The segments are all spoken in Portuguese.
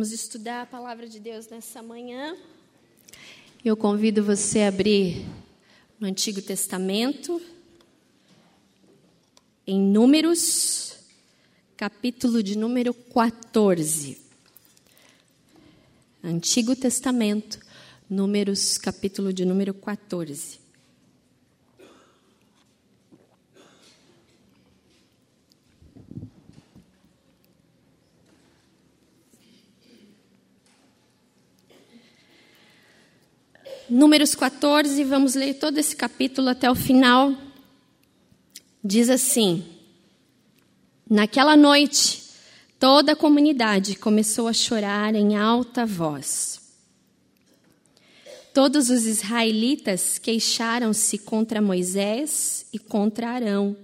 Vamos estudar a palavra de Deus nessa manhã. Eu convido você a abrir no Antigo Testamento, em Números, capítulo de número 14. Antigo Testamento, Números, capítulo de número 14. Números 14, vamos ler todo esse capítulo até o final. Diz assim: Naquela noite, toda a comunidade começou a chorar em alta voz. Todos os israelitas queixaram-se contra Moisés e contra Arão.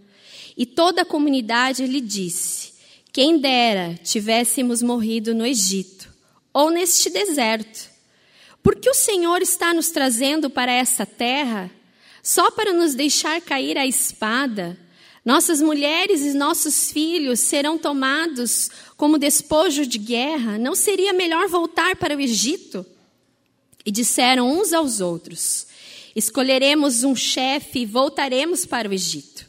E toda a comunidade lhe disse: Quem dera tivéssemos morrido no Egito ou neste deserto porque o Senhor está nos trazendo para essa terra só para nos deixar cair a espada. Nossas mulheres e nossos filhos serão tomados como despojo de guerra. Não seria melhor voltar para o Egito? E disseram uns aos outros: Escolheremos um chefe e voltaremos para o Egito.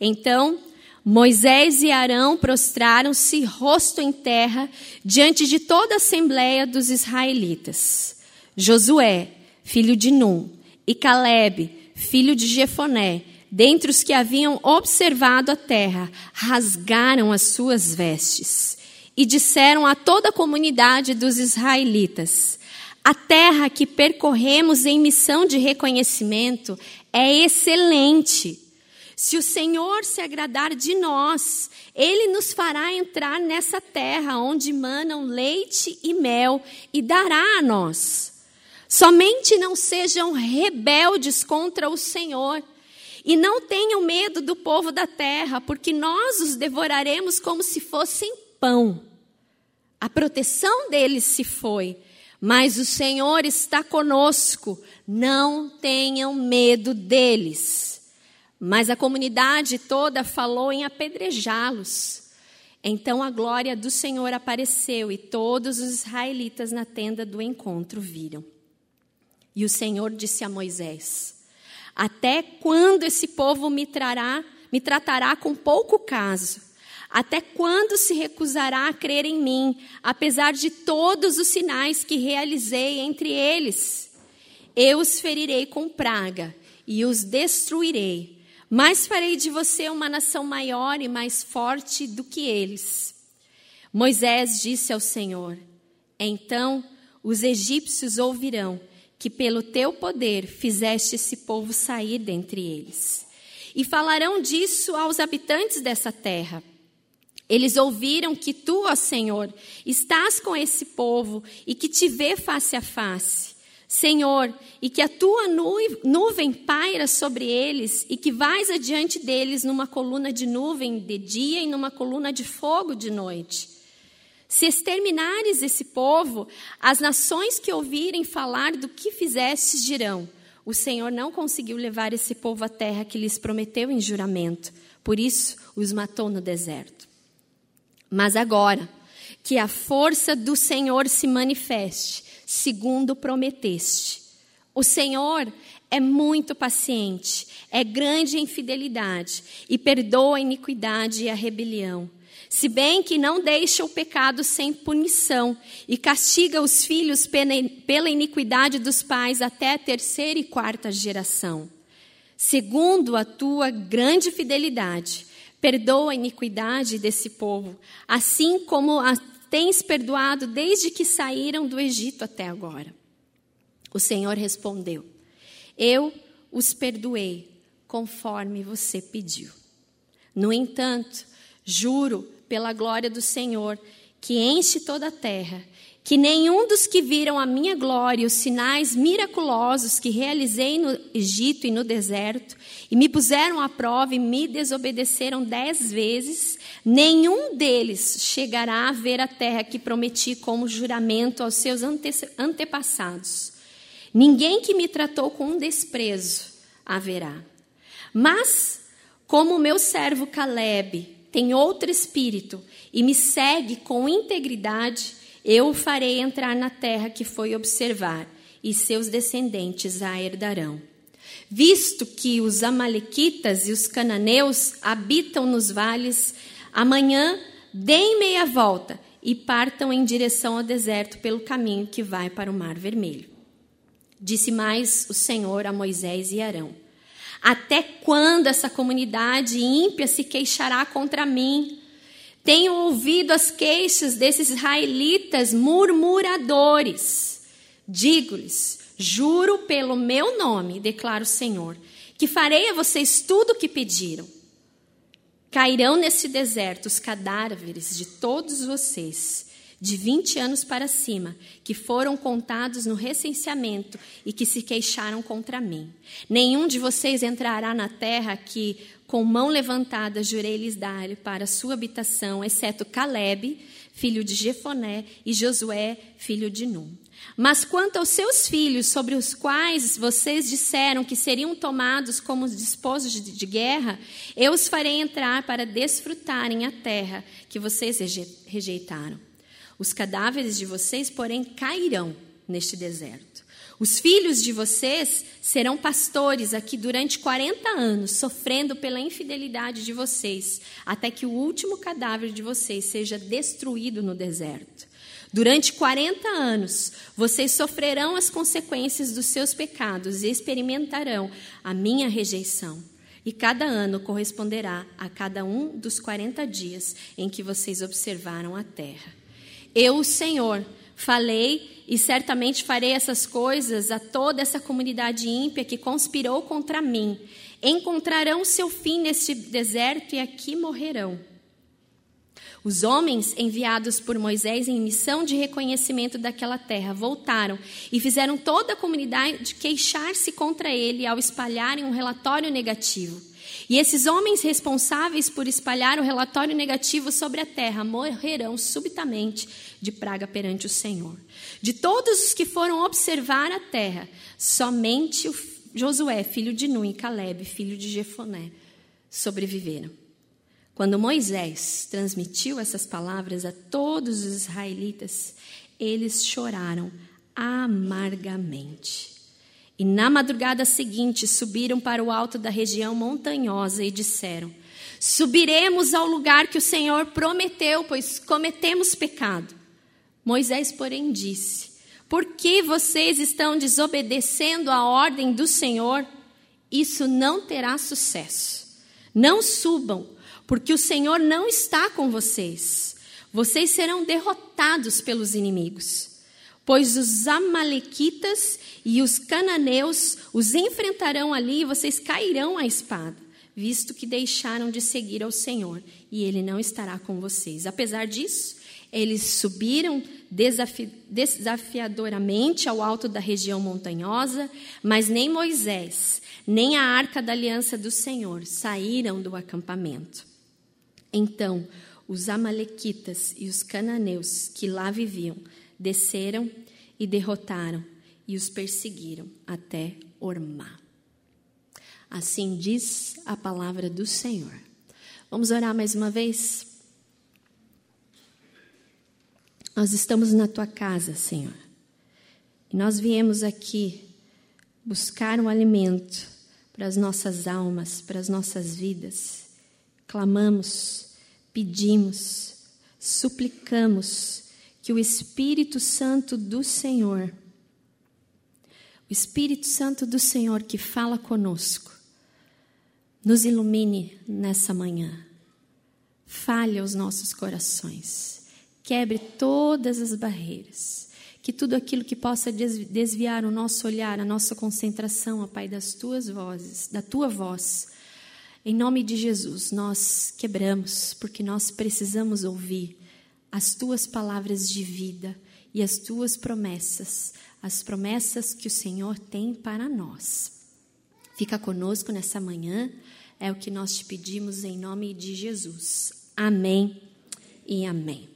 Então Moisés e Arão prostraram-se, rosto em terra, diante de toda a assembleia dos israelitas. Josué, filho de Num, e Caleb, filho de Jefoné, dentre os que haviam observado a terra, rasgaram as suas vestes e disseram a toda a comunidade dos israelitas: A terra que percorremos em missão de reconhecimento é excelente. Se o Senhor se agradar de nós, ele nos fará entrar nessa terra onde manam leite e mel e dará a nós. Somente não sejam rebeldes contra o Senhor. E não tenham medo do povo da terra, porque nós os devoraremos como se fossem pão. A proteção deles se foi, mas o Senhor está conosco. Não tenham medo deles. Mas a comunidade toda falou em apedrejá-los. Então a glória do Senhor apareceu e todos os israelitas na tenda do encontro viram. E o Senhor disse a Moisés: Até quando esse povo me trará, me tratará com pouco caso? Até quando se recusará a crer em mim, apesar de todos os sinais que realizei entre eles? Eu os ferirei com praga e os destruirei, mas farei de você uma nação maior e mais forte do que eles. Moisés disse ao Senhor: Então os egípcios ouvirão que pelo teu poder fizeste esse povo sair dentre eles. E falarão disso aos habitantes dessa terra. Eles ouviram que tu, ó Senhor, estás com esse povo e que te vê face a face. Senhor, e que a tua nuvem paira sobre eles e que vais adiante deles numa coluna de nuvem de dia e numa coluna de fogo de noite. Se exterminares esse povo, as nações que ouvirem falar do que fizestes dirão: O Senhor não conseguiu levar esse povo à terra que lhes prometeu em juramento, por isso os matou no deserto. Mas agora, que a força do Senhor se manifeste, segundo prometeste. O Senhor é muito paciente, é grande em fidelidade e perdoa a iniquidade e a rebelião se bem que não deixa o pecado sem punição e castiga os filhos pela iniquidade dos pais até a terceira e quarta geração. Segundo a tua grande fidelidade, perdoa a iniquidade desse povo, assim como a tens perdoado desde que saíram do Egito até agora. O Senhor respondeu: Eu os perdoei conforme você pediu. No entanto, juro pela glória do Senhor, que enche toda a terra, que nenhum dos que viram a minha glória, os sinais miraculosos que realizei no Egito e no deserto, e me puseram à prova e me desobedeceram dez vezes, nenhum deles chegará a ver a terra que prometi como juramento aos seus ante antepassados. Ninguém que me tratou com desprezo haverá. Mas, como o meu servo Caleb, tem outro espírito e me segue com integridade, eu o farei entrar na terra que foi observar, e seus descendentes a herdarão. Visto que os Amalequitas e os cananeus habitam nos vales, amanhã deem meia volta e partam em direção ao deserto pelo caminho que vai para o Mar Vermelho. Disse mais o Senhor a Moisés e Arão: Até quando essa comunidade ímpia se queixará contra mim? Tenho ouvido as queixas desses israelitas murmuradores. Digo-lhes: Juro pelo meu nome, declara o Senhor, que farei a vocês tudo o que pediram. Cairão nesse deserto os cadáveres de todos vocês, de 20 anos para cima, que foram contados no recenseamento e que se queixaram contra mim. Nenhum de vocês entrará na terra que, com mão levantada, jurei lhes dar para sua habitação, exceto Caleb, filho de Jefoné, e Josué, filho de Num. Mas quanto aos seus filhos, sobre os quais vocês disseram que seriam tomados como despojos de guerra, eu os farei entrar para desfrutarem a terra que vocês rejeitaram. Os cadáveres de vocês, porém, cairão neste deserto. Os filhos de vocês serão pastores aqui durante 40 anos, sofrendo pela infidelidade de vocês, até que o último cadáver de vocês seja destruído no deserto. Durante 40 anos, vocês sofrerão as consequências dos seus pecados e experimentarão a minha rejeição. E cada ano corresponderá a cada um dos 40 dias em que vocês observaram a terra. Eu, o Senhor, falei e certamente farei essas coisas a toda essa comunidade ímpia que conspirou contra mim. Encontrarão seu fim neste deserto e aqui morrerão. Os homens enviados por Moisés em missão de reconhecimento daquela terra voltaram e fizeram toda a comunidade queixar-se contra ele ao espalharem um relatório negativo. E esses homens responsáveis por espalhar o relatório negativo sobre a terra morrerão subitamente de praga perante o Senhor. De todos os que foram observar a terra, somente Josué, filho de Nun, e Caleb, filho de Jefoné, sobreviveram. Quando Moisés transmitiu essas palavras a todos os israelitas, eles choraram amargamente. E na madrugada seguinte subiram para o alto da região montanhosa e disseram: Subiremos ao lugar que o Senhor prometeu, pois cometemos pecado. Moisés, porém, disse: Por que vocês estão desobedecendo a ordem do Senhor? Isso não terá sucesso. Não subam porque o Senhor não está com vocês. Vocês serão derrotados pelos inimigos. Pois os Amalequitas e os cananeus os enfrentarão ali e vocês cairão à espada, visto que deixaram de seguir ao Senhor, e ele não estará com vocês. Apesar disso, eles subiram desafi desafiadoramente ao alto da região montanhosa, mas nem Moisés, nem a arca da aliança do Senhor saíram do acampamento. Então os Amalequitas e os cananeus que lá viviam desceram e derrotaram e os perseguiram até Ormá. Assim diz a palavra do Senhor. Vamos orar mais uma vez? Nós estamos na tua casa, Senhor. E nós viemos aqui buscar um alimento para as nossas almas, para as nossas vidas clamamos, pedimos, suplicamos que o Espírito Santo do Senhor, o Espírito Santo do Senhor que fala conosco, nos ilumine nessa manhã, fale aos nossos corações, quebre todas as barreiras, que tudo aquilo que possa desviar o nosso olhar, a nossa concentração, ó Pai, das tuas vozes, da tua voz, em nome de Jesus, nós quebramos, porque nós precisamos ouvir as tuas palavras de vida e as tuas promessas, as promessas que o Senhor tem para nós. Fica conosco nessa manhã, é o que nós te pedimos em nome de Jesus. Amém e amém.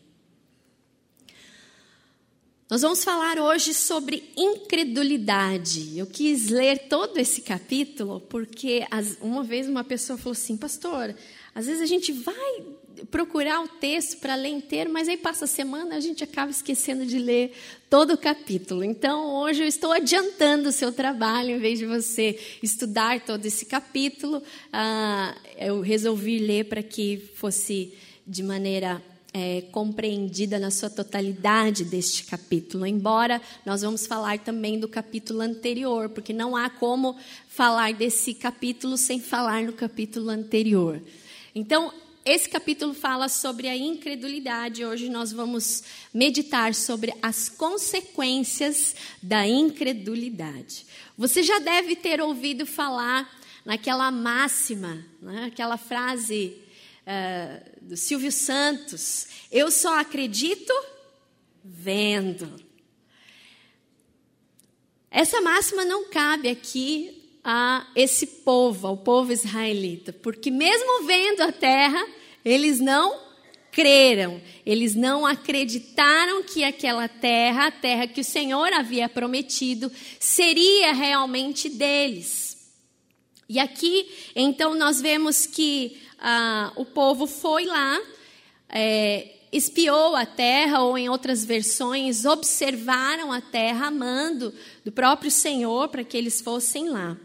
Nós vamos falar hoje sobre incredulidade. Eu quis ler todo esse capítulo porque uma vez uma pessoa falou assim, pastor, às vezes a gente vai procurar o texto para ler inteiro, mas aí passa a semana a gente acaba esquecendo de ler todo o capítulo. Então, hoje eu estou adiantando o seu trabalho, em vez de você estudar todo esse capítulo, ah, eu resolvi ler para que fosse de maneira é, compreendida na sua totalidade deste capítulo. Embora nós vamos falar também do capítulo anterior, porque não há como falar desse capítulo sem falar no capítulo anterior. Então, esse capítulo fala sobre a incredulidade. Hoje nós vamos meditar sobre as consequências da incredulidade. Você já deve ter ouvido falar naquela máxima, né? aquela frase uh, do Silvio Santos: Eu só acredito vendo. Essa máxima não cabe aqui a esse povo, ao povo israelita, porque mesmo vendo a terra, eles não creram, eles não acreditaram que aquela terra, a terra que o Senhor havia prometido, seria realmente deles. E aqui, então, nós vemos que ah, o povo foi lá, é, espiou a terra, ou em outras versões, observaram a terra, amando do próprio Senhor para que eles fossem lá.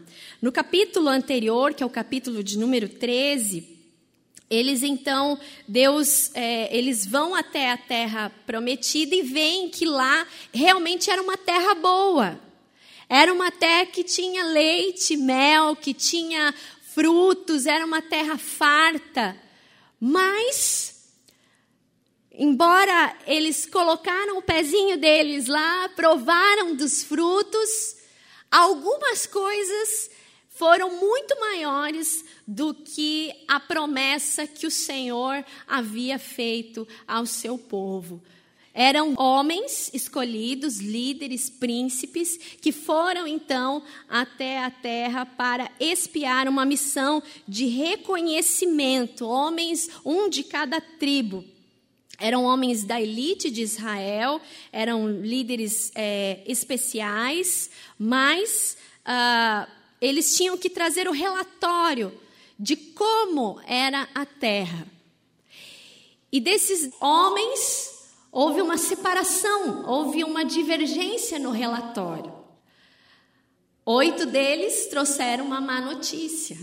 No capítulo anterior, que é o capítulo de número 13, eles então, Deus, é, eles vão até a terra prometida e veem que lá realmente era uma terra boa. Era uma terra que tinha leite, mel, que tinha frutos, era uma terra farta. Mas, embora eles colocaram o pezinho deles lá, provaram dos frutos, algumas coisas foram muito maiores do que a promessa que o Senhor havia feito ao seu povo. Eram homens escolhidos, líderes, príncipes, que foram então até a terra para espiar uma missão de reconhecimento. Homens, um de cada tribo. Eram homens da elite de Israel, eram líderes é, especiais, mas. Uh, eles tinham que trazer o relatório de como era a terra. E desses homens, houve uma separação, houve uma divergência no relatório. Oito deles trouxeram uma má notícia.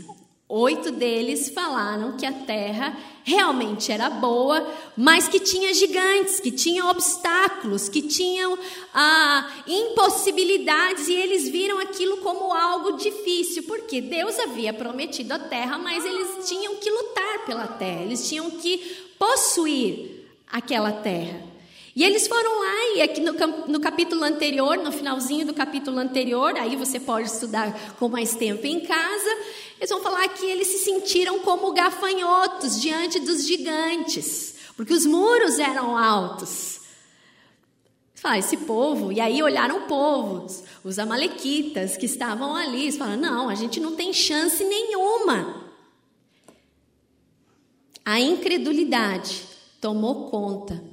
Oito deles falaram que a terra realmente era boa, mas que tinha gigantes, que tinha obstáculos, que tinham ah, impossibilidades, e eles viram aquilo como algo difícil, porque Deus havia prometido a terra, mas eles tinham que lutar pela terra, eles tinham que possuir aquela terra. E eles foram lá, e aqui no, no, capítulo anterior, no finalzinho do capítulo anterior, aí você pode estudar com mais tempo em casa, eles vão falar que eles se sentiram como gafanhotos diante dos gigantes, porque os muros eram altos. Fala, esse povo, e aí olharam o povo, os amalequitas que estavam ali, eles falaram, não, a gente não tem chance nenhuma. A incredulidade tomou conta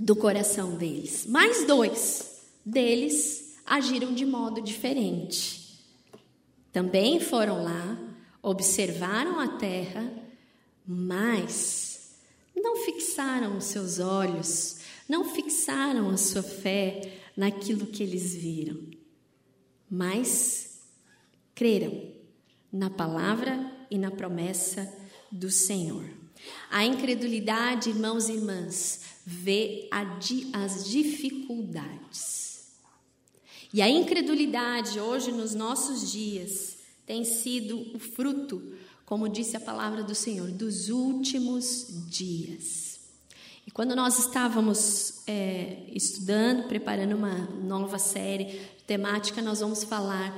do coração deles. Mais dois deles agiram de modo diferente. Também foram lá, observaram a terra, mas não fixaram os seus olhos, não fixaram a sua fé naquilo que eles viram, mas creram na palavra e na promessa do Senhor. A incredulidade, irmãos e irmãs, vê as dificuldades. E a incredulidade, hoje, nos nossos dias, tem sido o fruto, como disse a palavra do Senhor, dos últimos dias. E quando nós estávamos é, estudando, preparando uma nova série temática, nós vamos falar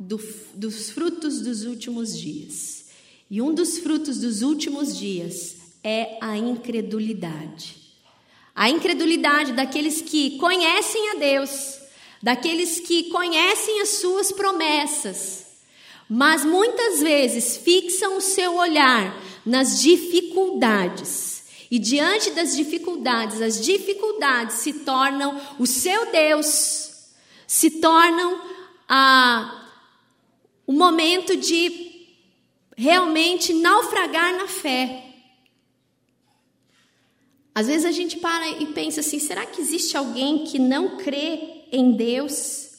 do, dos frutos dos últimos dias. E um dos frutos dos últimos dias é a incredulidade. A incredulidade daqueles que conhecem a Deus, daqueles que conhecem as suas promessas, mas muitas vezes fixam o seu olhar nas dificuldades. E diante das dificuldades, as dificuldades se tornam o seu Deus, se tornam o momento de realmente naufragar na fé. Às vezes a gente para e pensa assim: será que existe alguém que não crê em Deus?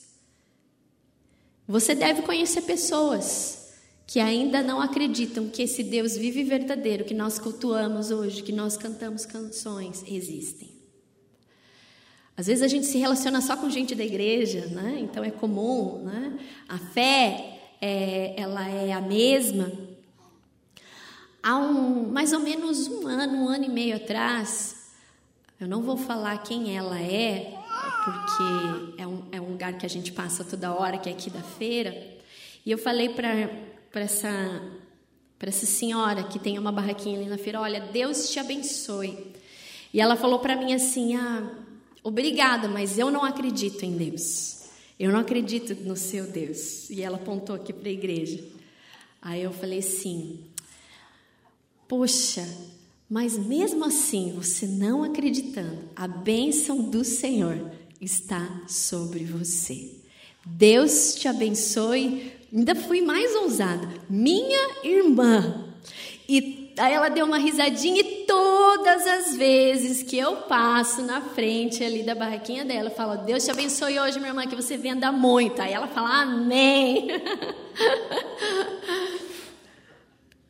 Você deve conhecer pessoas que ainda não acreditam que esse Deus vivo e verdadeiro que nós cultuamos hoje, que nós cantamos canções, existem. Às vezes a gente se relaciona só com gente da igreja, né? então é comum, né? a fé é, ela é a mesma. Há um, mais ou menos um ano, um ano e meio atrás, eu não vou falar quem ela é, porque é um, é um lugar que a gente passa toda hora, que é aqui da feira. E eu falei para essa, essa senhora que tem uma barraquinha ali na feira: Olha, Deus te abençoe. E ela falou para mim assim: Ah, obrigada, mas eu não acredito em Deus. Eu não acredito no seu Deus. E ela apontou aqui para a igreja. Aí eu falei assim: Poxa, mas mesmo assim, você não acreditando, a bênção do Senhor está sobre você. Deus te abençoe. Ainda fui mais ousada. Minha irmã. E aí ela deu uma risadinha e todas as vezes que eu passo na frente ali da barraquinha dela, eu falo: Deus te abençoe hoje, minha irmã, que você venda muito. Aí ela fala: Amém.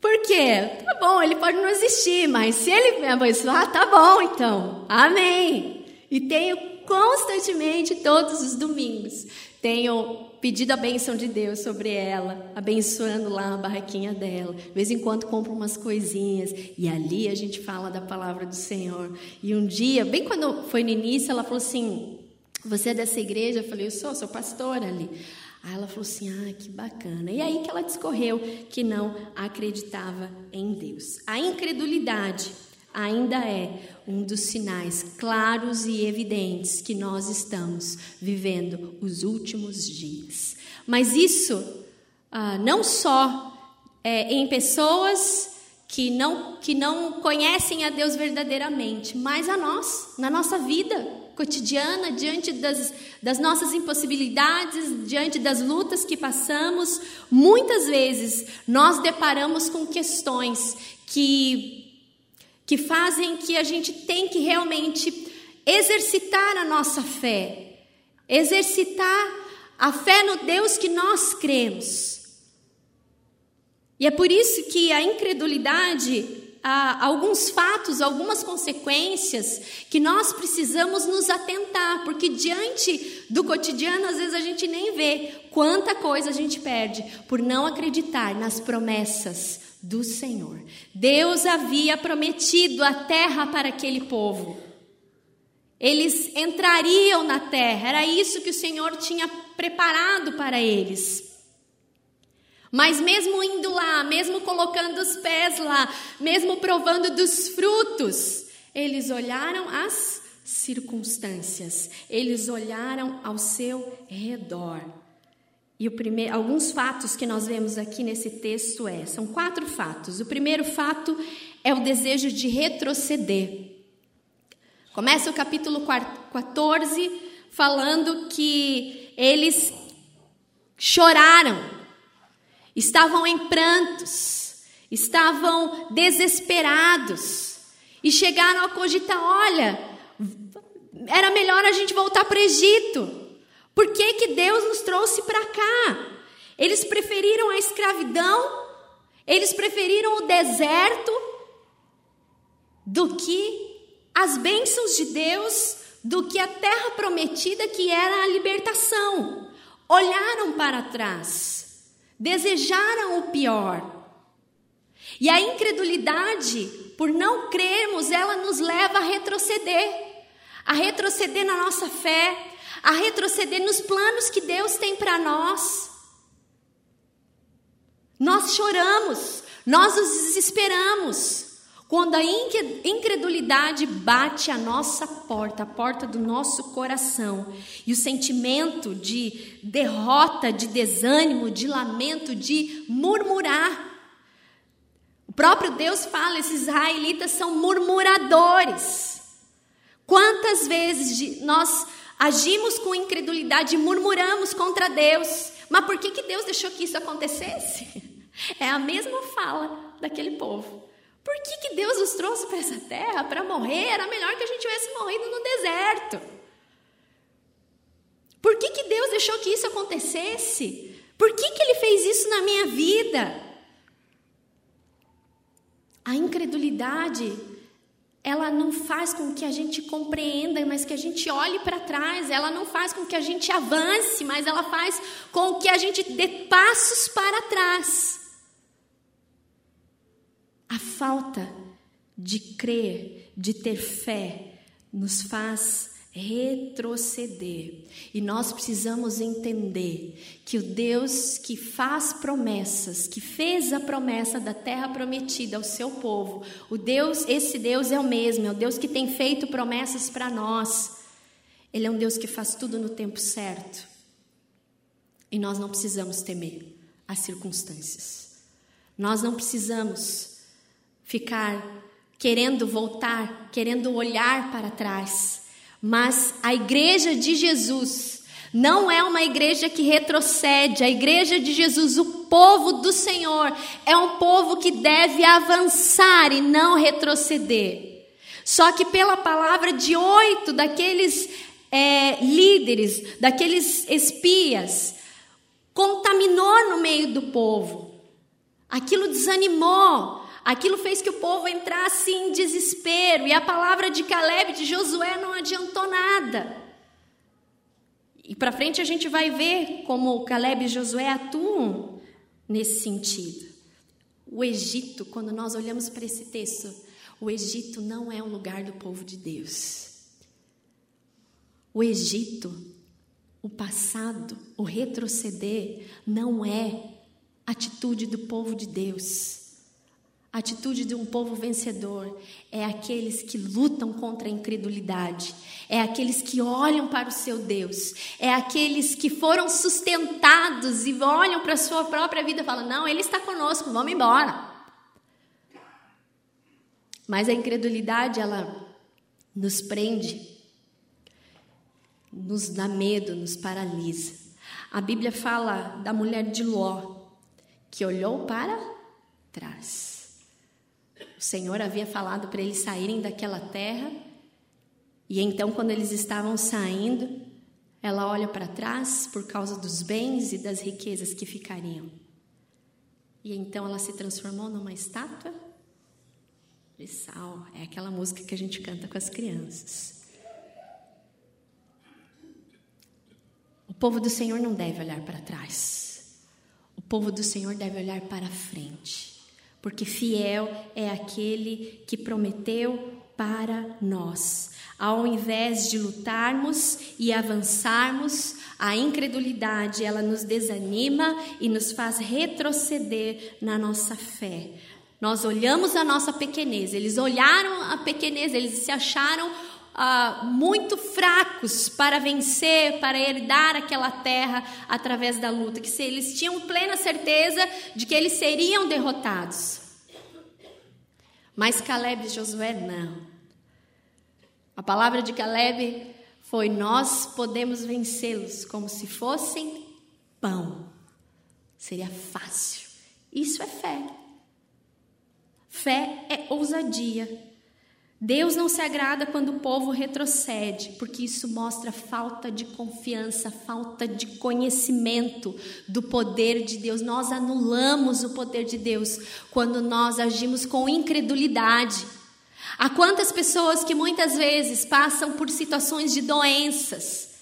Por quê? Tá bom, ele pode não existir, mas se ele me abençoar, tá bom então. Amém. E tenho constantemente, todos os domingos, tenho pedido a bênção de Deus sobre ela, abençoando lá a barraquinha dela. De vez em quando compro umas coisinhas e ali a gente fala da palavra do Senhor. E um dia, bem quando foi no início, ela falou assim: Você é dessa igreja? Eu falei: Eu sou, sou pastora ali. Aí ela falou assim: Ah, que bacana. E aí que ela discorreu que não acreditava em Deus. A incredulidade ainda é um dos sinais claros e evidentes que nós estamos vivendo os últimos dias. Mas isso ah, não só é, em pessoas que não, que não conhecem a Deus verdadeiramente, mas a nós, na nossa vida cotidiana, diante das, das nossas impossibilidades, diante das lutas que passamos, muitas vezes nós deparamos com questões que que fazem que a gente tem que realmente exercitar a nossa fé, exercitar a fé no Deus que nós cremos. E é por isso que a incredulidade, há alguns fatos, algumas consequências que nós precisamos nos atentar, porque diante do cotidiano, às vezes a gente nem vê quanta coisa a gente perde por não acreditar nas promessas do Senhor. Deus havia prometido a terra para aquele povo. Eles entrariam na terra, era isso que o Senhor tinha preparado para eles. Mas mesmo indo lá, mesmo colocando os pés lá, mesmo provando dos frutos, eles olharam as circunstâncias, eles olharam ao seu redor. E primeiro, alguns fatos que nós vemos aqui nesse texto é, são quatro fatos. O primeiro fato é o desejo de retroceder. Começa o capítulo 14 falando que eles choraram, estavam em prantos, estavam desesperados e chegaram a cogitar: olha, era melhor a gente voltar para o Egito. Por que, que Deus nos trouxe para cá? Eles preferiram a escravidão, eles preferiram o deserto do que as bênçãos de Deus, do que a terra prometida que era a libertação. Olharam para trás, desejaram o pior. E a incredulidade, por não crermos, ela nos leva a retroceder a retroceder na nossa fé, a retroceder nos planos que Deus tem para nós. Nós choramos, nós nos desesperamos. Quando a incredulidade bate a nossa porta, a porta do nosso coração, e o sentimento de derrota, de desânimo, de lamento, de murmurar. O próprio Deus fala: esses israelitas são murmuradores. Quantas vezes nós Agimos com incredulidade e murmuramos contra Deus. Mas por que, que Deus deixou que isso acontecesse? É a mesma fala daquele povo. Por que, que Deus nos trouxe para essa terra para morrer? Era melhor que a gente tivesse morrido no deserto. Por que, que Deus deixou que isso acontecesse? Por que, que Ele fez isso na minha vida? A incredulidade, ela não faz com que a gente compreenda, mas que a gente olhe para trás. Ela não faz com que a gente avance, mas ela faz com que a gente dê passos para trás. Falta de crer, de ter fé, nos faz retroceder. E nós precisamos entender que o Deus que faz promessas, que fez a promessa da terra prometida ao seu povo, o Deus, esse Deus é o mesmo, é o Deus que tem feito promessas para nós. Ele é um Deus que faz tudo no tempo certo. E nós não precisamos temer as circunstâncias. Nós não precisamos ficar querendo voltar, querendo olhar para trás mas a igreja de Jesus não é uma igreja que retrocede. A igreja de Jesus, o povo do Senhor, é um povo que deve avançar e não retroceder. Só que pela palavra de oito daqueles é, líderes, daqueles espias, contaminou no meio do povo. Aquilo desanimou, Aquilo fez que o povo entrasse em desespero, e a palavra de Caleb de Josué não adiantou nada. E para frente a gente vai ver como Caleb e Josué atuam nesse sentido. O Egito, quando nós olhamos para esse texto, o Egito não é o lugar do povo de Deus. O Egito, o passado, o retroceder, não é atitude do povo de Deus. A atitude de um povo vencedor é aqueles que lutam contra a incredulidade, é aqueles que olham para o seu Deus, é aqueles que foram sustentados e olham para a sua própria vida e falam: Não, Ele está conosco, vamos embora. Mas a incredulidade, ela nos prende, nos dá medo, nos paralisa. A Bíblia fala da mulher de Ló, que olhou para trás. Senhor havia falado para eles saírem daquela terra, e então, quando eles estavam saindo, ela olha para trás por causa dos bens e das riquezas que ficariam. E então ela se transformou numa estátua de sal. É aquela música que a gente canta com as crianças. O povo do Senhor não deve olhar para trás. O povo do Senhor deve olhar para frente porque fiel é aquele que prometeu para nós. Ao invés de lutarmos e avançarmos, a incredulidade ela nos desanima e nos faz retroceder na nossa fé. Nós olhamos a nossa pequenez, eles olharam a pequenez, eles se acharam ah, muito fracos para vencer, para herdar aquela terra através da luta, que eles tinham plena certeza de que eles seriam derrotados. Mas Caleb e Josué não. A palavra de Caleb foi: Nós podemos vencê-los como se fossem pão. Seria fácil. Isso é fé. Fé é ousadia. Deus não se agrada quando o povo retrocede, porque isso mostra falta de confiança, falta de conhecimento do poder de Deus. Nós anulamos o poder de Deus quando nós agimos com incredulidade. Há quantas pessoas que muitas vezes passam por situações de doenças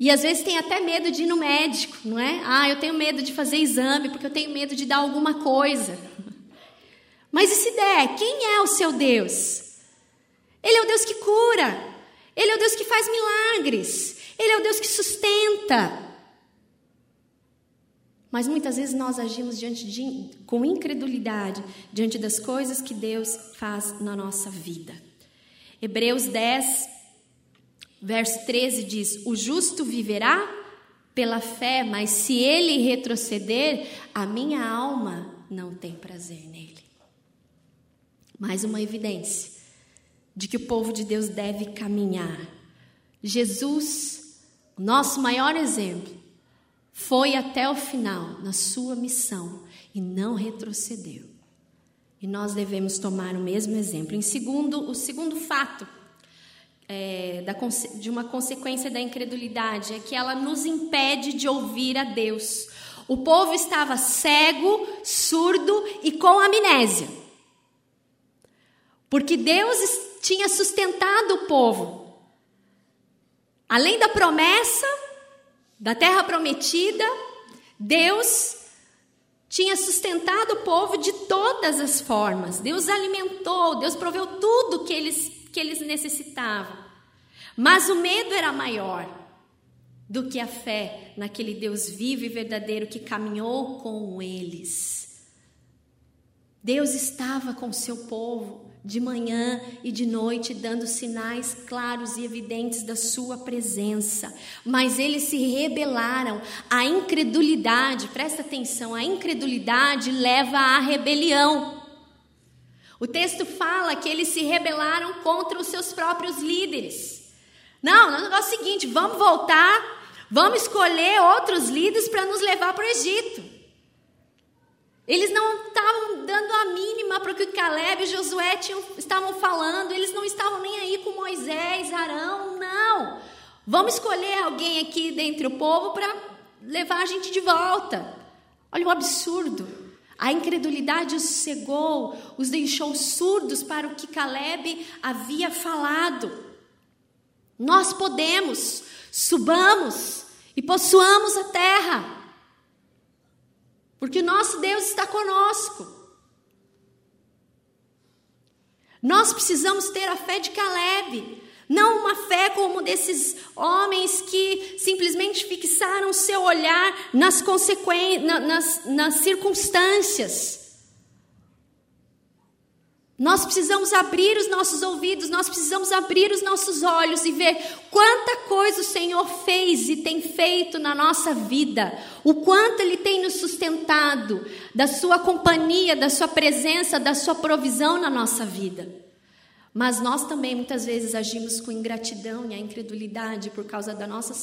e às vezes tem até medo de ir no médico, não é? Ah, eu tenho medo de fazer exame porque eu tenho medo de dar alguma coisa. Mas e se der? Quem é o seu Deus? Ele é o Deus que cura. Ele é o Deus que faz milagres. Ele é o Deus que sustenta. Mas muitas vezes nós agimos diante de, com incredulidade diante das coisas que Deus faz na nossa vida. Hebreus 10, verso 13 diz: O justo viverá pela fé, mas se ele retroceder, a minha alma não tem prazer nele. Mais uma evidência de que o povo de Deus deve caminhar. Jesus, nosso maior exemplo, foi até o final na sua missão e não retrocedeu. E nós devemos tomar o mesmo exemplo. Em segundo, o segundo fato é, da, de uma consequência da incredulidade é que ela nos impede de ouvir a Deus. O povo estava cego, surdo e com amnésia. Porque Deus tinha sustentado o povo. Além da promessa da terra prometida, Deus tinha sustentado o povo de todas as formas. Deus alimentou, Deus proveu tudo que eles, que eles necessitavam. Mas o medo era maior do que a fé naquele Deus vivo e verdadeiro que caminhou com eles. Deus estava com seu povo de manhã e de noite, dando sinais claros e evidentes da sua presença. Mas eles se rebelaram. A incredulidade, presta atenção, a incredulidade leva à rebelião. O texto fala que eles se rebelaram contra os seus próprios líderes. Não, o negócio é o seguinte: vamos voltar, vamos escolher outros líderes para nos levar para o Egito. Eles não estavam dando a mínima para o que Caleb e Josué tinham, estavam falando, eles não estavam nem aí com Moisés, Arão, não. Vamos escolher alguém aqui dentre o povo para levar a gente de volta. Olha o absurdo. A incredulidade os cegou, os deixou surdos para o que Caleb havia falado. Nós podemos, subamos e possuamos a terra. Porque nosso Deus está conosco. Nós precisamos ter a fé de Caleb, não uma fé como desses homens que simplesmente fixaram seu olhar nas consequências, nas, nas circunstâncias. Nós precisamos abrir os nossos ouvidos, nós precisamos abrir os nossos olhos e ver quanta coisa o Senhor fez e tem feito na nossa vida, o quanto Ele tem nos sustentado, da Sua companhia, da Sua presença, da Sua provisão na nossa vida. Mas nós também muitas vezes agimos com ingratidão e a incredulidade por causa da nossa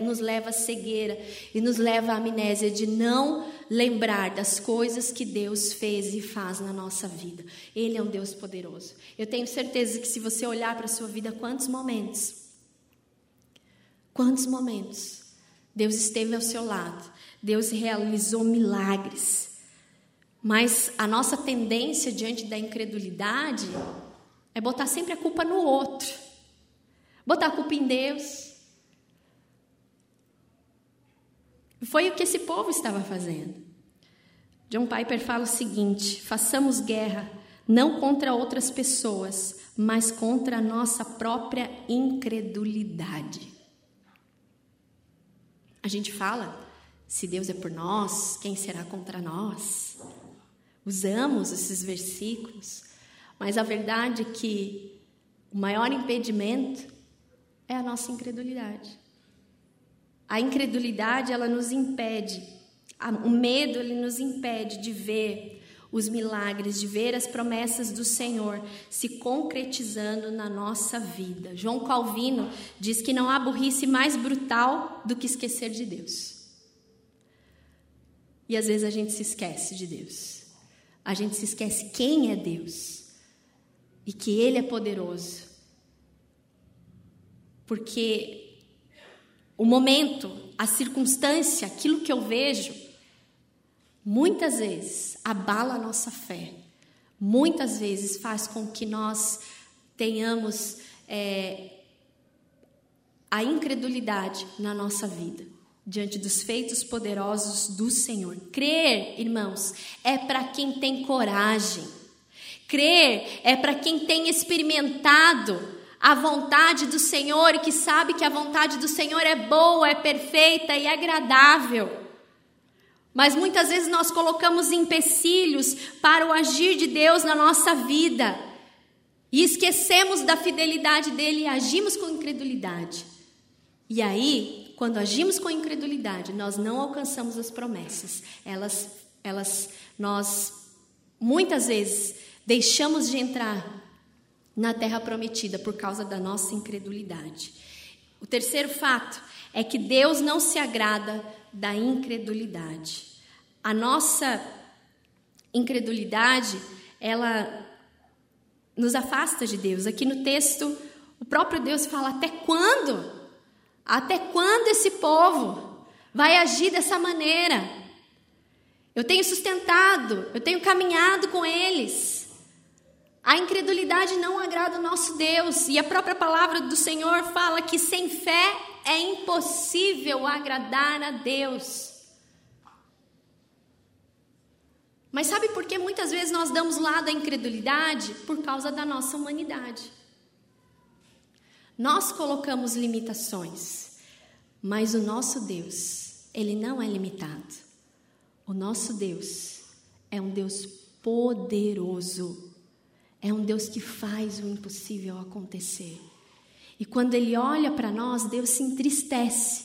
nos leva à cegueira e nos leva à amnésia de não lembrar das coisas que Deus fez e faz na nossa vida. Ele é um Deus poderoso. Eu tenho certeza que se você olhar para a sua vida, quantos momentos quantos momentos Deus esteve ao seu lado. Deus realizou milagres. Mas a nossa tendência diante da incredulidade é botar sempre a culpa no outro. Botar a culpa em Deus. Foi o que esse povo estava fazendo. John Piper fala o seguinte: façamos guerra não contra outras pessoas, mas contra a nossa própria incredulidade. A gente fala, se Deus é por nós, quem será contra nós? Usamos esses versículos, mas a verdade é que o maior impedimento é a nossa incredulidade. A incredulidade, ela nos impede, o medo, ele nos impede de ver os milagres, de ver as promessas do Senhor se concretizando na nossa vida. João Calvino diz que não há burrice mais brutal do que esquecer de Deus. E às vezes a gente se esquece de Deus. A gente se esquece quem é Deus e que Ele é poderoso. Porque o momento, a circunstância, aquilo que eu vejo, muitas vezes abala a nossa fé, muitas vezes faz com que nós tenhamos é, a incredulidade na nossa vida. Diante dos feitos poderosos do Senhor. Crer, irmãos, é para quem tem coragem. Crer é para quem tem experimentado a vontade do Senhor e que sabe que a vontade do Senhor é boa, é perfeita e agradável. Mas muitas vezes nós colocamos empecilhos para o agir de Deus na nossa vida e esquecemos da fidelidade dele e agimos com incredulidade. E aí, quando agimos com incredulidade, nós não alcançamos as promessas. Elas, elas, nós muitas vezes Deixamos de entrar na terra prometida por causa da nossa incredulidade. O terceiro fato é que Deus não se agrada da incredulidade. A nossa incredulidade, ela nos afasta de Deus. Aqui no texto, o próprio Deus fala: até quando? Até quando esse povo vai agir dessa maneira? Eu tenho sustentado, eu tenho caminhado com eles. A incredulidade não agrada o nosso Deus, e a própria palavra do Senhor fala que sem fé é impossível agradar a Deus. Mas sabe por que muitas vezes nós damos lado à incredulidade? Por causa da nossa humanidade. Nós colocamos limitações, mas o nosso Deus, ele não é limitado. O nosso Deus é um Deus poderoso. É um Deus que faz o impossível acontecer. E quando ele olha para nós, Deus se entristece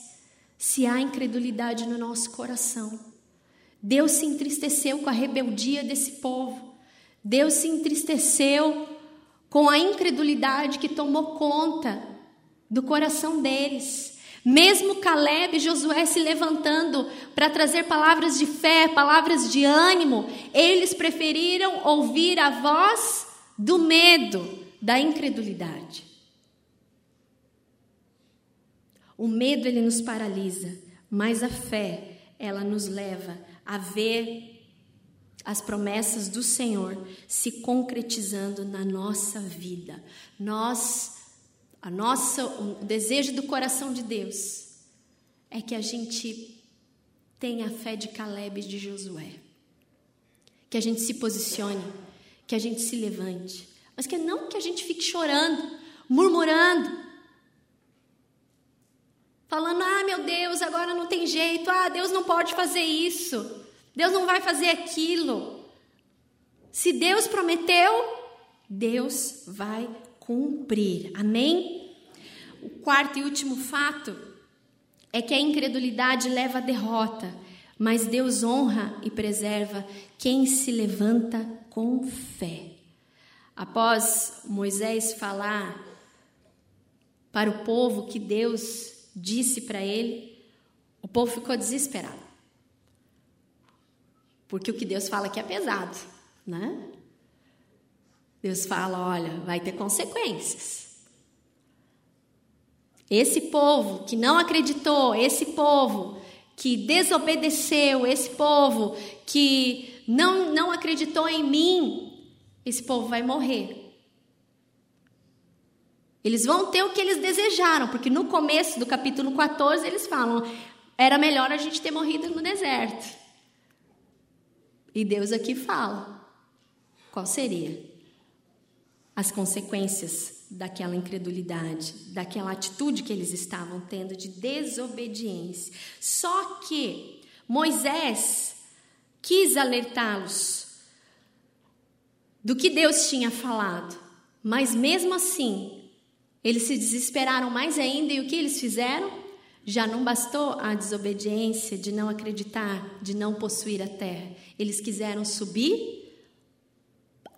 se há incredulidade no nosso coração. Deus se entristeceu com a rebeldia desse povo. Deus se entristeceu com a incredulidade que tomou conta do coração deles. Mesmo Caleb e Josué se levantando para trazer palavras de fé, palavras de ânimo, eles preferiram ouvir a voz do medo, da incredulidade. O medo ele nos paralisa, mas a fé ela nos leva a ver as promessas do Senhor se concretizando na nossa vida. Nós, a nossa, o desejo do coração de Deus é que a gente tenha a fé de Caleb e de Josué. Que a gente se posicione, que a gente se levante, mas que não que a gente fique chorando, murmurando, falando: "Ah, meu Deus, agora não tem jeito. Ah, Deus não pode fazer isso. Deus não vai fazer aquilo". Se Deus prometeu, Deus vai cumprir. Amém? O quarto e último fato é que a incredulidade leva à derrota, mas Deus honra e preserva quem se levanta com fé. Após Moisés falar para o povo que Deus disse para ele, o povo ficou desesperado. Porque o que Deus fala aqui é pesado, né? Deus fala, olha, vai ter consequências. Esse povo que não acreditou, esse povo que desobedeceu, esse povo que não, não acreditou em mim, esse povo vai morrer. Eles vão ter o que eles desejaram, porque no começo do capítulo 14 eles falam: era melhor a gente ter morrido no deserto. E Deus aqui fala: qual seria as consequências daquela incredulidade, daquela atitude que eles estavam tendo de desobediência. Só que Moisés quis alertá-los do que Deus tinha falado, mas mesmo assim eles se desesperaram mais ainda e o que eles fizeram? Já não bastou a desobediência de não acreditar, de não possuir a terra. Eles quiseram subir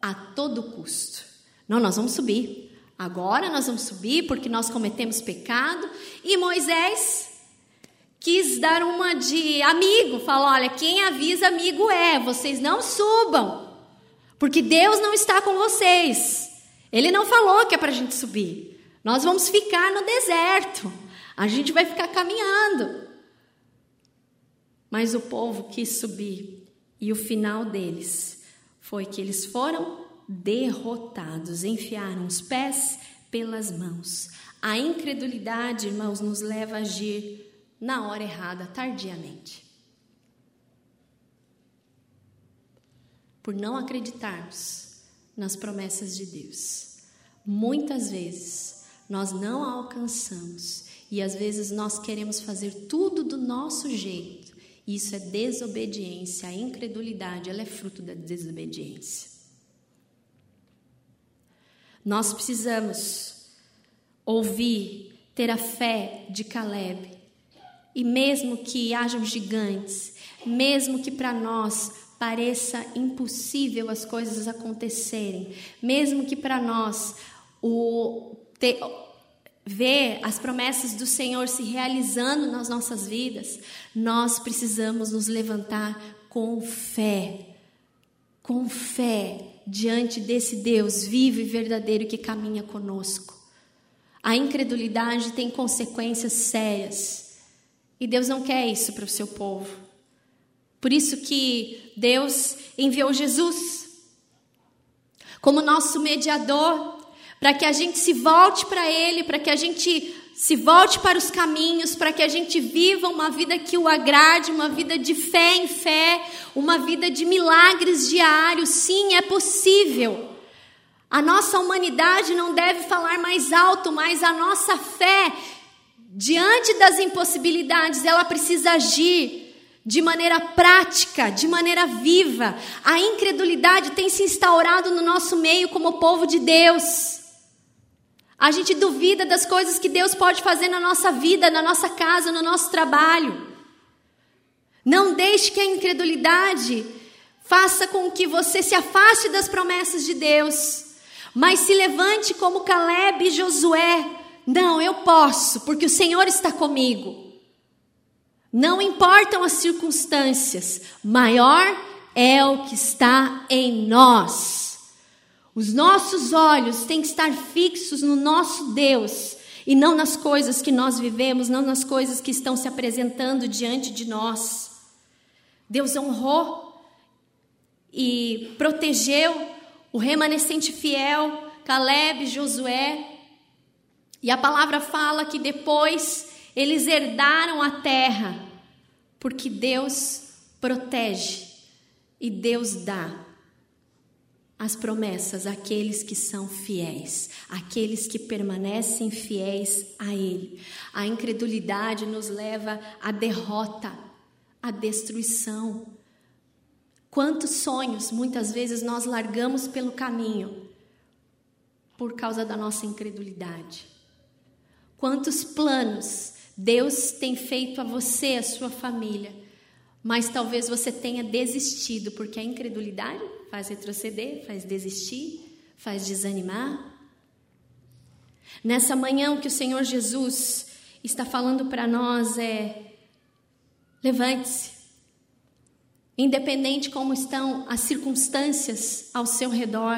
a todo custo. Não, nós vamos subir. Agora nós vamos subir porque nós cometemos pecado. E Moisés quis dar uma de amigo, falou: olha, quem avisa amigo é, vocês não subam, porque Deus não está com vocês. Ele não falou que é para a gente subir. Nós vamos ficar no deserto. A gente vai ficar caminhando. Mas o povo quis subir e o final deles foi que eles foram derrotados, enfiaram os pés pelas mãos. A incredulidade, irmãos, nos leva a agir na hora errada, tardiamente. Por não acreditarmos nas promessas de Deus. Muitas vezes nós não alcançamos. E às vezes nós queremos fazer tudo do nosso jeito. Isso é desobediência. A incredulidade, ela é fruto da desobediência. Nós precisamos ouvir, ter a fé de Caleb. E mesmo que hajam gigantes, mesmo que para nós pareça impossível as coisas acontecerem, mesmo que para nós o ter, ver as promessas do Senhor se realizando nas nossas vidas, nós precisamos nos levantar com fé, com fé, diante desse Deus vivo e verdadeiro que caminha conosco. A incredulidade tem consequências sérias. E Deus não quer isso para o seu povo. Por isso que Deus enviou Jesus como nosso mediador, para que a gente se volte para Ele, para que a gente se volte para os caminhos, para que a gente viva uma vida que o agrade, uma vida de fé em fé, uma vida de milagres diários. Sim, é possível. A nossa humanidade não deve falar mais alto, mas a nossa fé, diante das impossibilidades, ela precisa agir de maneira prática, de maneira viva. A incredulidade tem se instaurado no nosso meio como povo de Deus. A gente duvida das coisas que Deus pode fazer na nossa vida, na nossa casa, no nosso trabalho. Não deixe que a incredulidade faça com que você se afaste das promessas de Deus, mas se levante como Caleb e Josué. Não, eu posso, porque o Senhor está comigo. Não importam as circunstâncias, maior é o que está em nós. Os nossos olhos têm que estar fixos no nosso Deus e não nas coisas que nós vivemos, não nas coisas que estão se apresentando diante de nós. Deus honrou e protegeu o remanescente fiel, Caleb, Josué. E a palavra fala que depois eles herdaram a terra, porque Deus protege e Deus dá as promessas àqueles que são fiéis, àqueles que permanecem fiéis a Ele. A incredulidade nos leva à derrota, à destruição. Quantos sonhos muitas vezes nós largamos pelo caminho por causa da nossa incredulidade? Quantos planos Deus tem feito a você, a sua família, mas talvez você tenha desistido, porque a incredulidade faz retroceder, faz desistir, faz desanimar. Nessa manhã, o que o Senhor Jesus está falando para nós é: levante-se, independente como estão as circunstâncias ao seu redor,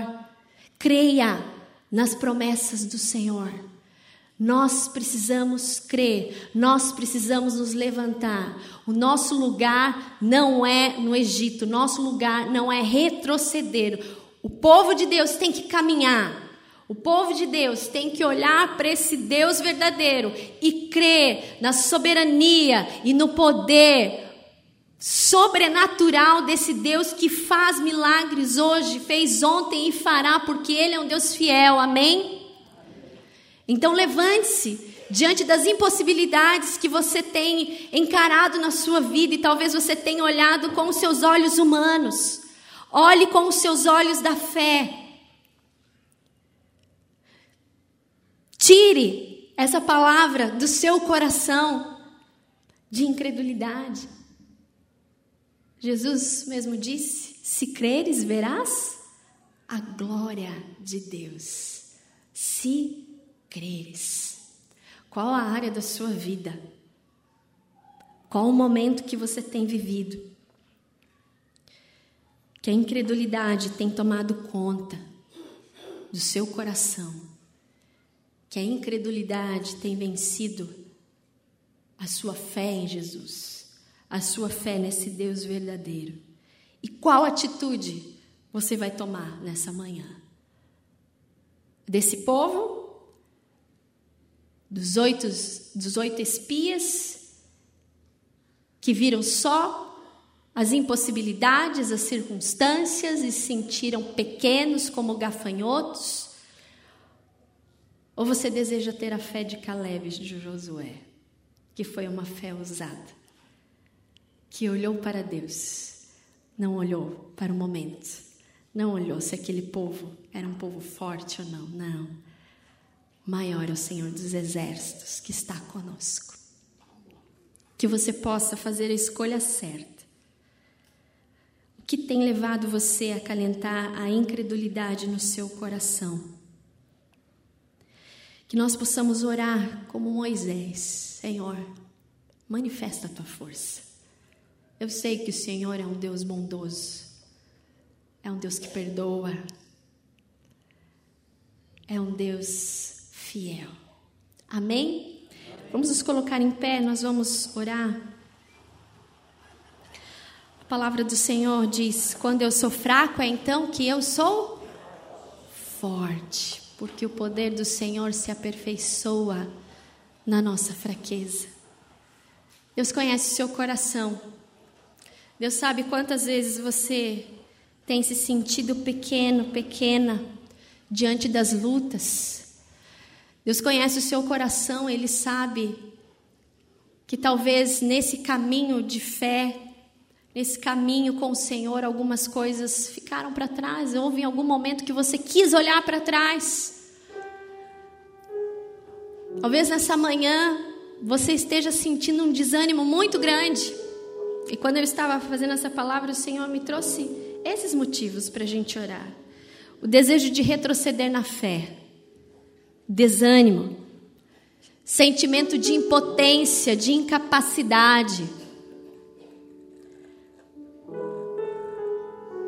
creia nas promessas do Senhor. Nós precisamos crer, nós precisamos nos levantar. O nosso lugar não é no Egito, nosso lugar não é retroceder. O povo de Deus tem que caminhar. O povo de Deus tem que olhar para esse Deus verdadeiro e crer na soberania e no poder sobrenatural desse Deus que faz milagres hoje, fez ontem e fará, porque Ele é um Deus fiel. Amém? Então levante-se diante das impossibilidades que você tem encarado na sua vida e talvez você tenha olhado com os seus olhos humanos. Olhe com os seus olhos da fé. Tire essa palavra do seu coração de incredulidade. Jesus mesmo disse: Se creres, verás a glória de Deus. Se creres? Qual a área da sua vida? Qual o momento que você tem vivido? Que a incredulidade tem tomado conta do seu coração. Que a incredulidade tem vencido a sua fé em Jesus, a sua fé nesse Deus verdadeiro. E qual atitude você vai tomar nessa manhã? Desse povo dos oito, dos oito espias que viram só as impossibilidades, as circunstâncias e se sentiram pequenos como gafanhotos? Ou você deseja ter a fé de Caleb de Josué, que foi uma fé ousada, que olhou para Deus, não olhou para o momento, não olhou se aquele povo era um povo forte ou não, não maior é o Senhor dos exércitos que está conosco. Que você possa fazer a escolha certa. O que tem levado você a acalentar a incredulidade no seu coração? Que nós possamos orar como Moisés: Senhor, manifesta a tua força. Eu sei que o Senhor é um Deus bondoso, é um Deus que perdoa, é um Deus fiel. Amém? Vamos nos colocar em pé, nós vamos orar. A palavra do Senhor diz: Quando eu sou fraco, é então que eu sou forte, porque o poder do Senhor se aperfeiçoa na nossa fraqueza. Deus conhece o seu coração. Deus sabe quantas vezes você tem se sentido pequeno, pequena, diante das lutas. Deus conhece o seu coração, Ele sabe que talvez nesse caminho de fé, nesse caminho com o Senhor, algumas coisas ficaram para trás. Houve em algum momento que você quis olhar para trás. Talvez nessa manhã você esteja sentindo um desânimo muito grande. E quando eu estava fazendo essa palavra, o Senhor me trouxe esses motivos para a gente orar: o desejo de retroceder na fé, desânimo, sentimento de impotência, de incapacidade.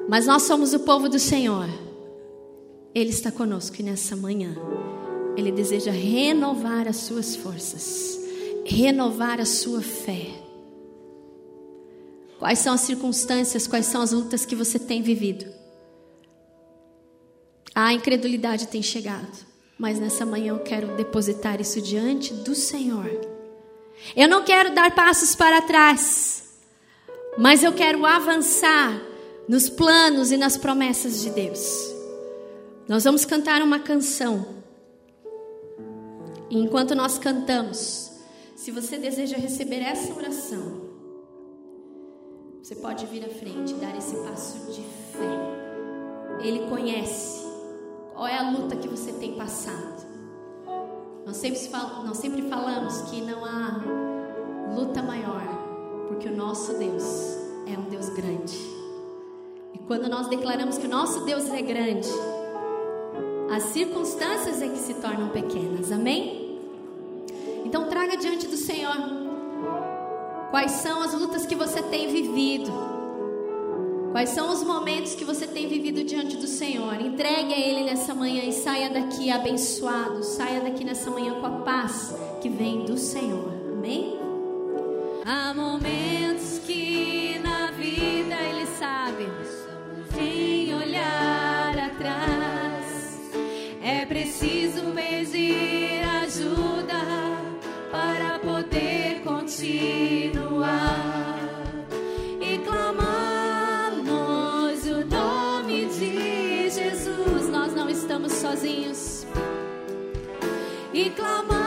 Mas nós somos o povo do Senhor. Ele está conosco nessa manhã. Ele deseja renovar as suas forças, renovar a sua fé. Quais são as circunstâncias, quais são as lutas que você tem vivido? A incredulidade tem chegado, mas nessa manhã eu quero depositar isso diante do Senhor. Eu não quero dar passos para trás, mas eu quero avançar nos planos e nas promessas de Deus. Nós vamos cantar uma canção. E enquanto nós cantamos, se você deseja receber essa oração, você pode vir à frente e dar esse passo de fé. Ele conhece qual é a luta que você tem passado. Nós sempre, nós sempre falamos que não há luta maior, porque o nosso Deus é um Deus grande. E quando nós declaramos que o nosso Deus é grande, as circunstâncias é que se tornam pequenas, amém? Então traga diante do Senhor Quais são as lutas que você tem vivido? Quais são os momentos que você tem vivido diante do Senhor? Entregue a Ele nessa manhã e saia daqui abençoado. Saia daqui nessa manhã com a paz que vem do Senhor. Amém? Há momentos que e clamamos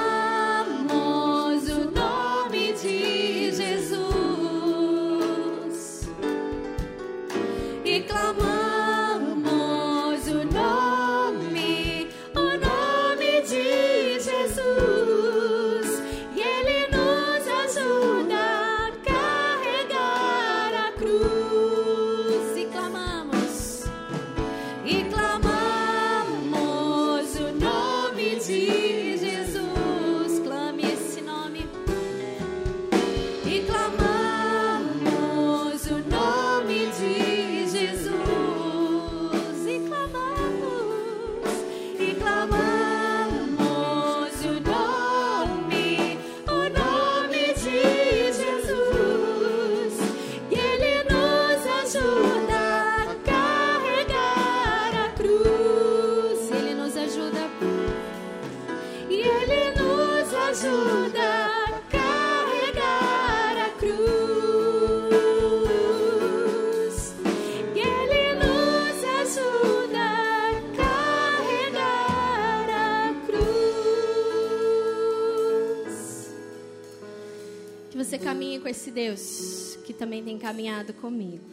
Deus que também tem caminhado comigo.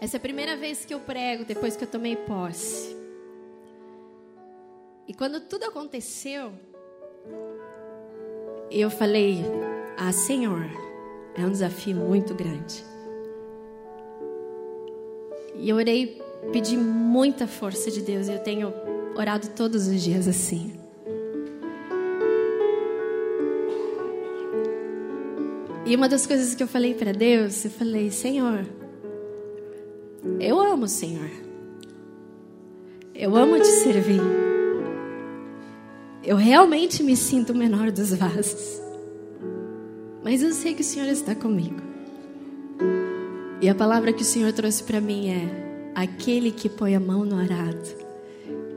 Essa é a primeira vez que eu prego depois que eu tomei posse. E quando tudo aconteceu, eu falei: Ah, Senhor, é um desafio muito grande. E eu orei, pedi muita força de Deus. E eu tenho orado todos os dias assim. E uma das coisas que eu falei para Deus, eu falei: Senhor, eu amo o Senhor. Eu amo te servir. Eu realmente me sinto o menor dos vasos. Mas eu sei que o Senhor está comigo. E a palavra que o Senhor trouxe para mim é: aquele que põe a mão no arado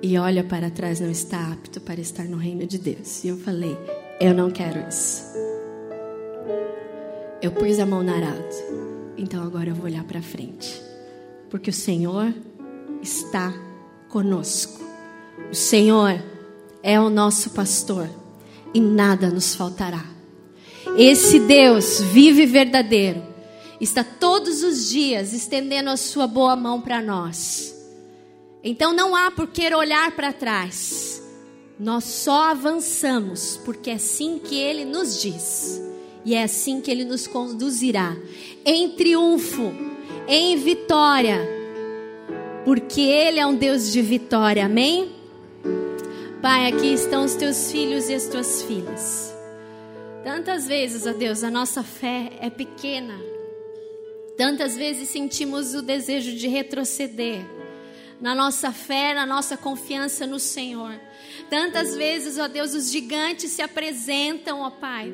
e olha para trás não está apto para estar no reino de Deus. E eu falei: eu não quero isso. Eu pus a mão no arado, então agora eu vou olhar para frente, porque o Senhor está conosco. O Senhor é o nosso pastor e nada nos faltará. Esse Deus vive verdadeiro está todos os dias estendendo a sua boa mão para nós. Então não há por que olhar para trás. Nós só avançamos porque é assim que ele nos diz. E é assim que ele nos conduzirá em triunfo, em vitória. Porque ele é um Deus de vitória. Amém? Pai, aqui estão os teus filhos e as tuas filhas. Tantas vezes, ó Deus, a nossa fé é pequena Tantas vezes sentimos o desejo de retroceder na nossa fé, na nossa confiança no Senhor. Tantas vezes, ó Deus, os gigantes se apresentam, ó Pai.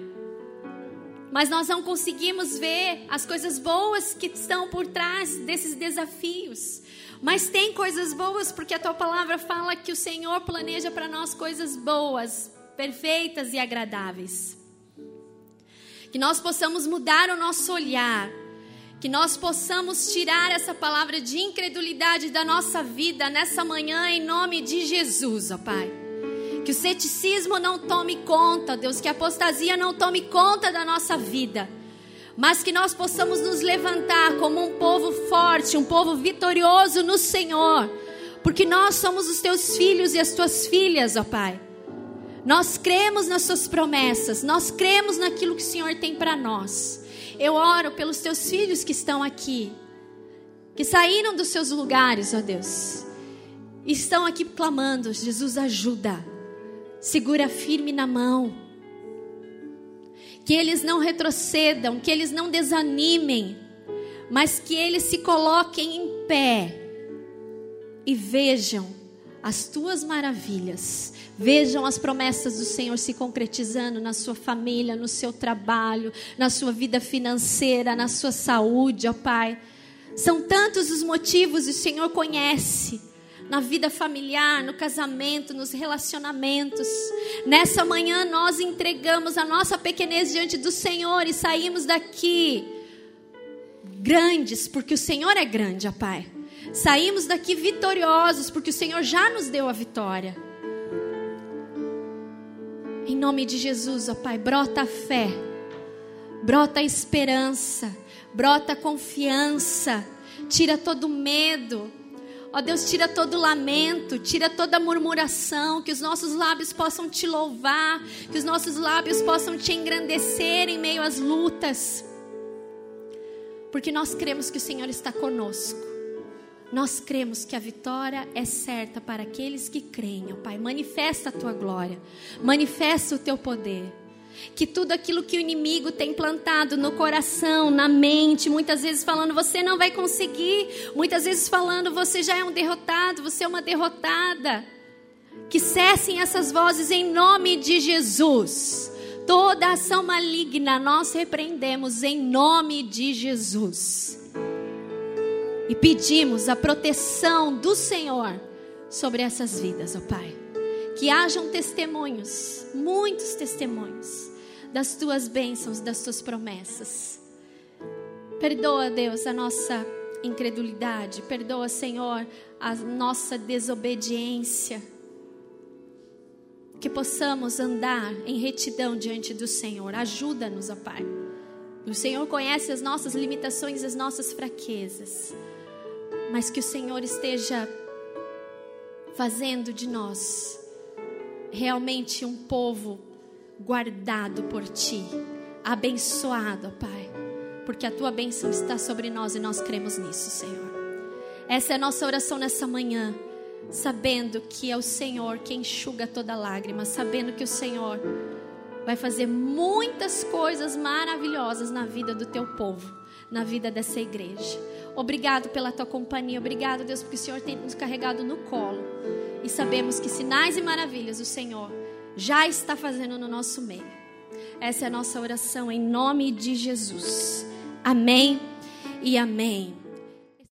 Mas nós não conseguimos ver as coisas boas que estão por trás desses desafios. Mas tem coisas boas, porque a tua palavra fala que o Senhor planeja para nós coisas boas, perfeitas e agradáveis. Que nós possamos mudar o nosso olhar que nós possamos tirar essa palavra de incredulidade da nossa vida nessa manhã, em nome de Jesus, ó Pai. Que o ceticismo não tome conta, Deus, que a apostasia não tome conta da nossa vida, mas que nós possamos nos levantar como um povo forte, um povo vitorioso no Senhor, porque nós somos os teus filhos e as tuas filhas, ó Pai. Nós cremos nas suas promessas, nós cremos naquilo que o Senhor tem para nós. Eu oro pelos teus filhos que estão aqui, que saíram dos seus lugares, ó Deus, estão aqui clamando: Jesus, ajuda, segura firme na mão, que eles não retrocedam, que eles não desanimem, mas que eles se coloquem em pé e vejam as tuas maravilhas. Vejam as promessas do Senhor se concretizando na sua família, no seu trabalho, na sua vida financeira, na sua saúde, ó Pai. São tantos os motivos, e o Senhor conhece na vida familiar, no casamento, nos relacionamentos. Nessa manhã nós entregamos a nossa pequenez diante do Senhor e saímos daqui grandes, porque o Senhor é grande, ó Pai. Saímos daqui vitoriosos, porque o Senhor já nos deu a vitória. Em nome de Jesus, ó Pai, brota a fé, brota a esperança, brota a confiança, tira todo medo. Ó Deus, tira todo lamento, tira toda murmuração, que os nossos lábios possam te louvar, que os nossos lábios possam te engrandecer em meio às lutas. Porque nós cremos que o Senhor está conosco. Nós cremos que a vitória é certa para aqueles que creem, ó Pai. Manifesta a tua glória, manifesta o teu poder. Que tudo aquilo que o inimigo tem plantado no coração, na mente, muitas vezes falando você não vai conseguir, muitas vezes falando você já é um derrotado, você é uma derrotada. Que cessem essas vozes em nome de Jesus. Toda ação maligna nós repreendemos em nome de Jesus e pedimos a proteção do Senhor sobre essas vidas, ó Pai. Que hajam testemunhos, muitos testemunhos das tuas bênçãos, das tuas promessas. Perdoa, Deus, a nossa incredulidade, perdoa, Senhor, a nossa desobediência. Que possamos andar em retidão diante do Senhor. Ajuda-nos, ó Pai. O Senhor conhece as nossas limitações, as nossas fraquezas mas que o Senhor esteja fazendo de nós realmente um povo guardado por Ti, abençoado, Pai, porque a Tua bênção está sobre nós e nós cremos nisso, Senhor. Essa é a nossa oração nessa manhã, sabendo que é o Senhor quem enxuga toda lágrima, sabendo que o Senhor vai fazer muitas coisas maravilhosas na vida do teu povo, na vida dessa igreja. Obrigado pela tua companhia, obrigado, Deus, porque o Senhor tem nos carregado no colo. E sabemos que sinais e maravilhas o Senhor já está fazendo no nosso meio. Essa é a nossa oração em nome de Jesus. Amém e amém.